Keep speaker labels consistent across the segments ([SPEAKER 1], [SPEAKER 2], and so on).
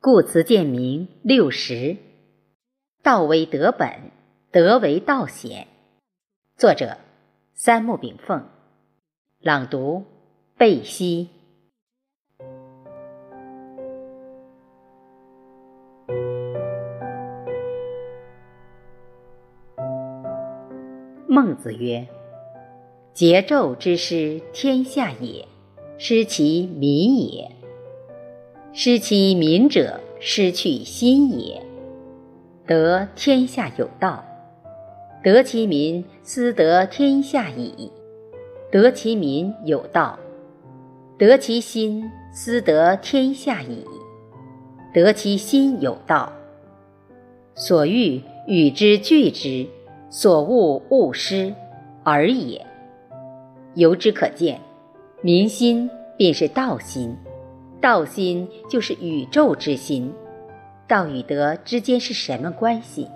[SPEAKER 1] 故辞见明六十，道为德本，德为道显。作者：三木炳凤。朗读：贝西。孟子曰：“桀纣之师，天下也；失其民也。”失其民者，失去心也。得天下有道，得其民，斯得天下矣。得其民有道，得其心，斯得天下矣。得其心有道，所欲与之俱之，所恶勿施，尔也。由之可见，民心便是道心。道心就是宇宙之心，道与德之间是什么关系？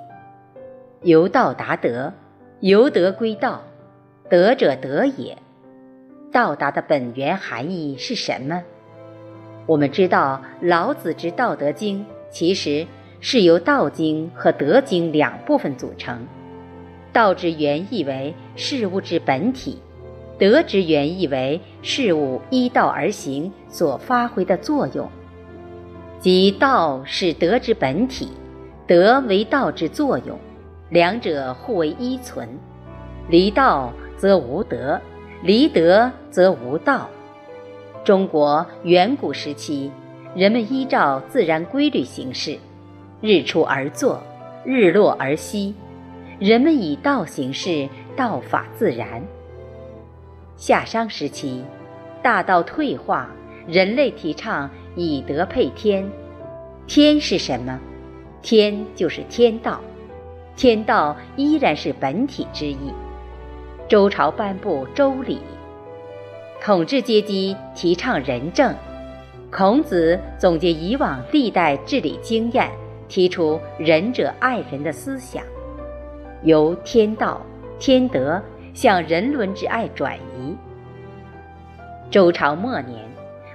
[SPEAKER 1] 由道达德，由德归道，德者德也。到达的本源含义是什么？我们知道，老子之《道德经》其实是由《道经》和《德经》两部分组成。道之原意为事物之本体。德之原意为事物依道而行所发挥的作用，即道是德之本体，德为道之作用，两者互为依存。离道则无德，离德则无道。中国远古时期，人们依照自然规律行事，日出而作，日落而息，人们以道行事，道法自然。夏商时期，大道退化，人类提倡以德配天。天是什么？天就是天道，天道依然是本体之意。周朝颁布周礼，统治阶级提倡仁政。孔子总结以往历代治理经验，提出仁者爱人的思想，由天道、天德。向人伦之爱转移。周朝末年，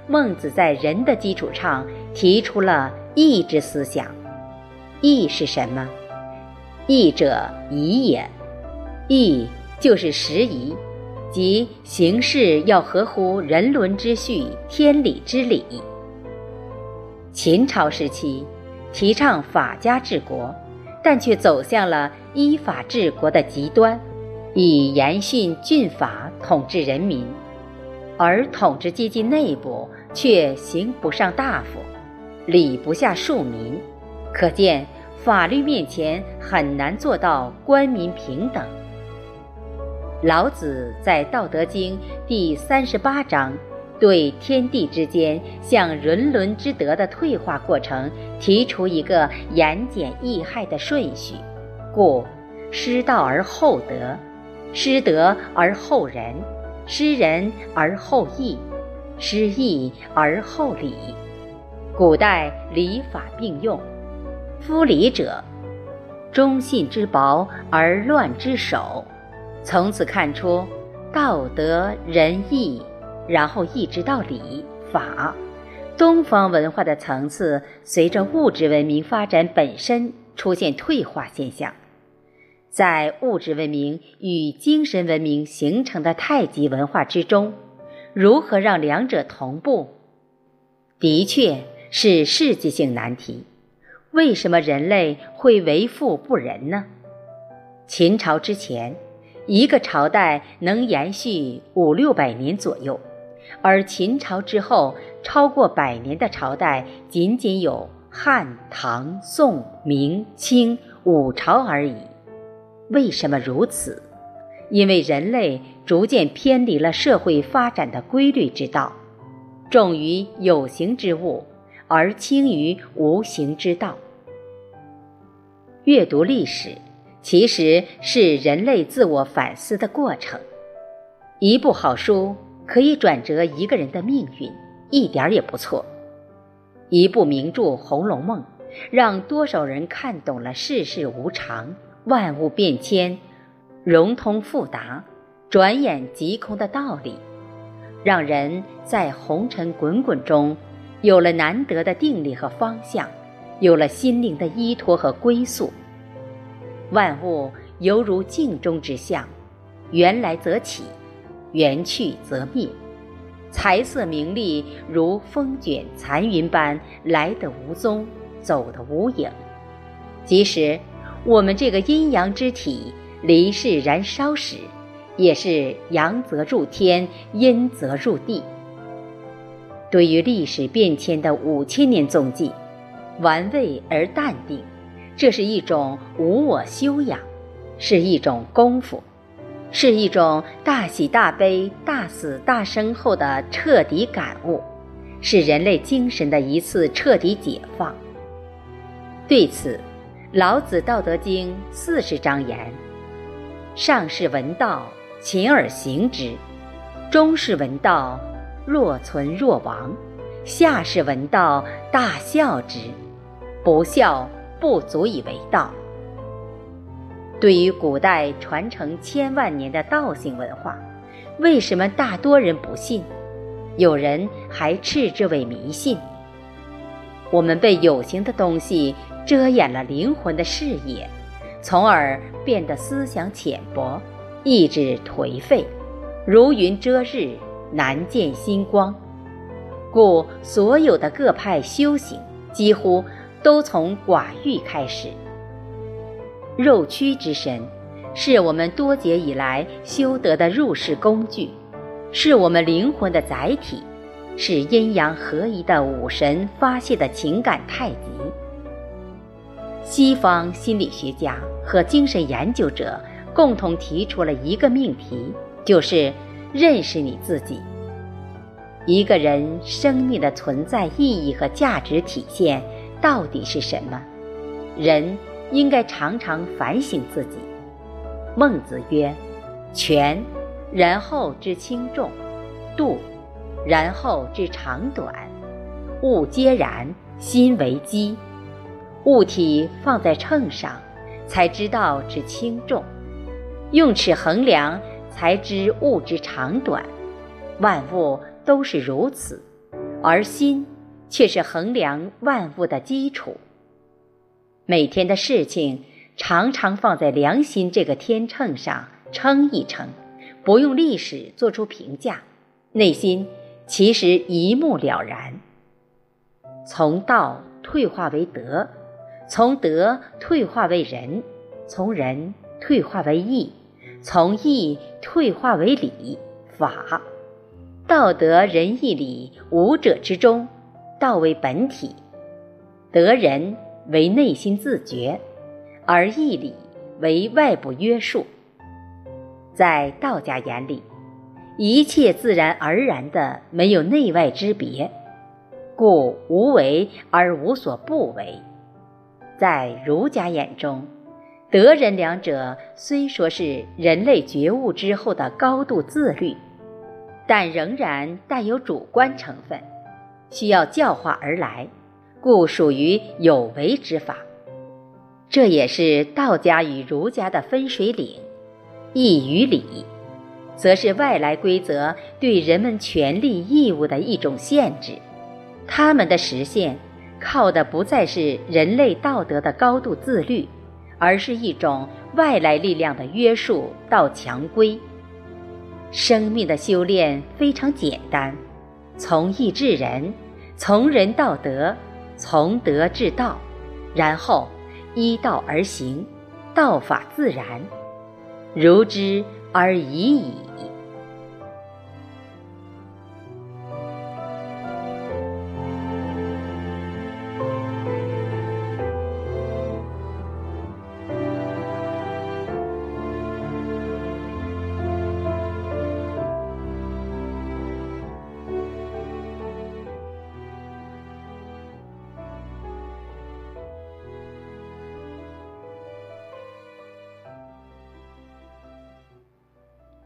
[SPEAKER 1] 孟子在人的基础上提出了义之思想。义是什么？义者宜也。义就是时宜，即行事要合乎人伦之序、天理之理。秦朝时期，提倡法家治国，但却走向了依法治国的极端。以严训峻法统治人民，而统治阶级内部却行不上大夫，礼不下庶民，可见法律面前很难做到官民平等。老子在《道德经》第三十八章，对天地之间向人伦之德的退化过程提出一个言简意赅的顺序，故失道而后德。失德而后仁，失仁而后义，失义而后礼。古代礼法并用，夫礼者，忠信之薄而乱之首。从此看出道德仁义，然后一直到礼法。东方文化的层次随着物质文明发展本身出现退化现象。在物质文明与精神文明形成的太极文化之中，如何让两者同步，的确是世纪性难题。为什么人类会为富不仁呢？秦朝之前，一个朝代能延续五六百年左右，而秦朝之后超过百年的朝代仅仅有汉、唐、宋、明、清五朝而已。为什么如此？因为人类逐渐偏离了社会发展的规律之道，重于有形之物，而轻于无形之道。阅读历史，其实是人类自我反思的过程。一部好书可以转折一个人的命运，一点也不错。一部名著《红楼梦》，让多少人看懂了世事无常。万物变迁，融通复达，转眼即空的道理，让人在红尘滚滚中有了难得的定力和方向，有了心灵的依托和归宿。万物犹如镜中之象，缘来则起，缘去则灭。财色名利如风卷残云般来的无踪，走的无影。即使我们这个阴阳之体离世燃烧时，也是阳则入天，阴则入地。对于历史变迁的五千年踪迹，玩味而淡定，这是一种无我修养，是一种功夫。是一种大喜大悲、大死大生后的彻底感悟，是人类精神的一次彻底解放。对此，老子《道德经》四十章言：“上士闻道，勤而行之；中士闻道，若存若亡；下士闻道，大笑之。不孝，不足以为道。”对于古代传承千万年的道性文化，为什么大多人不信？有人还斥之为迷信。我们被有形的东西遮掩了灵魂的视野，从而变得思想浅薄，意志颓废，如云遮日，难见星光。故所有的各派修行，几乎都从寡欲开始。肉躯之身，是我们多劫以来修得的入世工具，是我们灵魂的载体，是阴阳合一的武神发泄的情感太极。西方心理学家和精神研究者共同提出了一个命题，就是认识你自己。一个人生命的存在意义和价值体现到底是什么？人。应该常常反省自己。孟子曰：“权，然后知轻重；度，然后知长短。物皆然，心为基。物体放在秤上，才知道之轻重；用尺衡量，才知物之长短。万物都是如此，而心却是衡量万物的基础。”每天的事情常常放在良心这个天秤上称一称，不用历史做出评价，内心其实一目了然。从道退化为德，从德退化为仁，从仁退化为义，从义退化为礼法。道德仁义礼五者之中，道为本体，德仁。为内心自觉，而义理为外部约束。在道家眼里，一切自然而然的，没有内外之别，故无为而无所不为。在儒家眼中，德仁两者虽说是人类觉悟之后的高度自律，但仍然带有主观成分，需要教化而来。故属于有为之法，这也是道家与儒家的分水岭。义与礼，则是外来规则对人们权利义务的一种限制。他们的实现，靠的不再是人类道德的高度自律，而是一种外来力量的约束到强规。生命的修炼非常简单，从义至仁，从仁到德。从德至道，然后依道而行，道法自然，如之而已矣。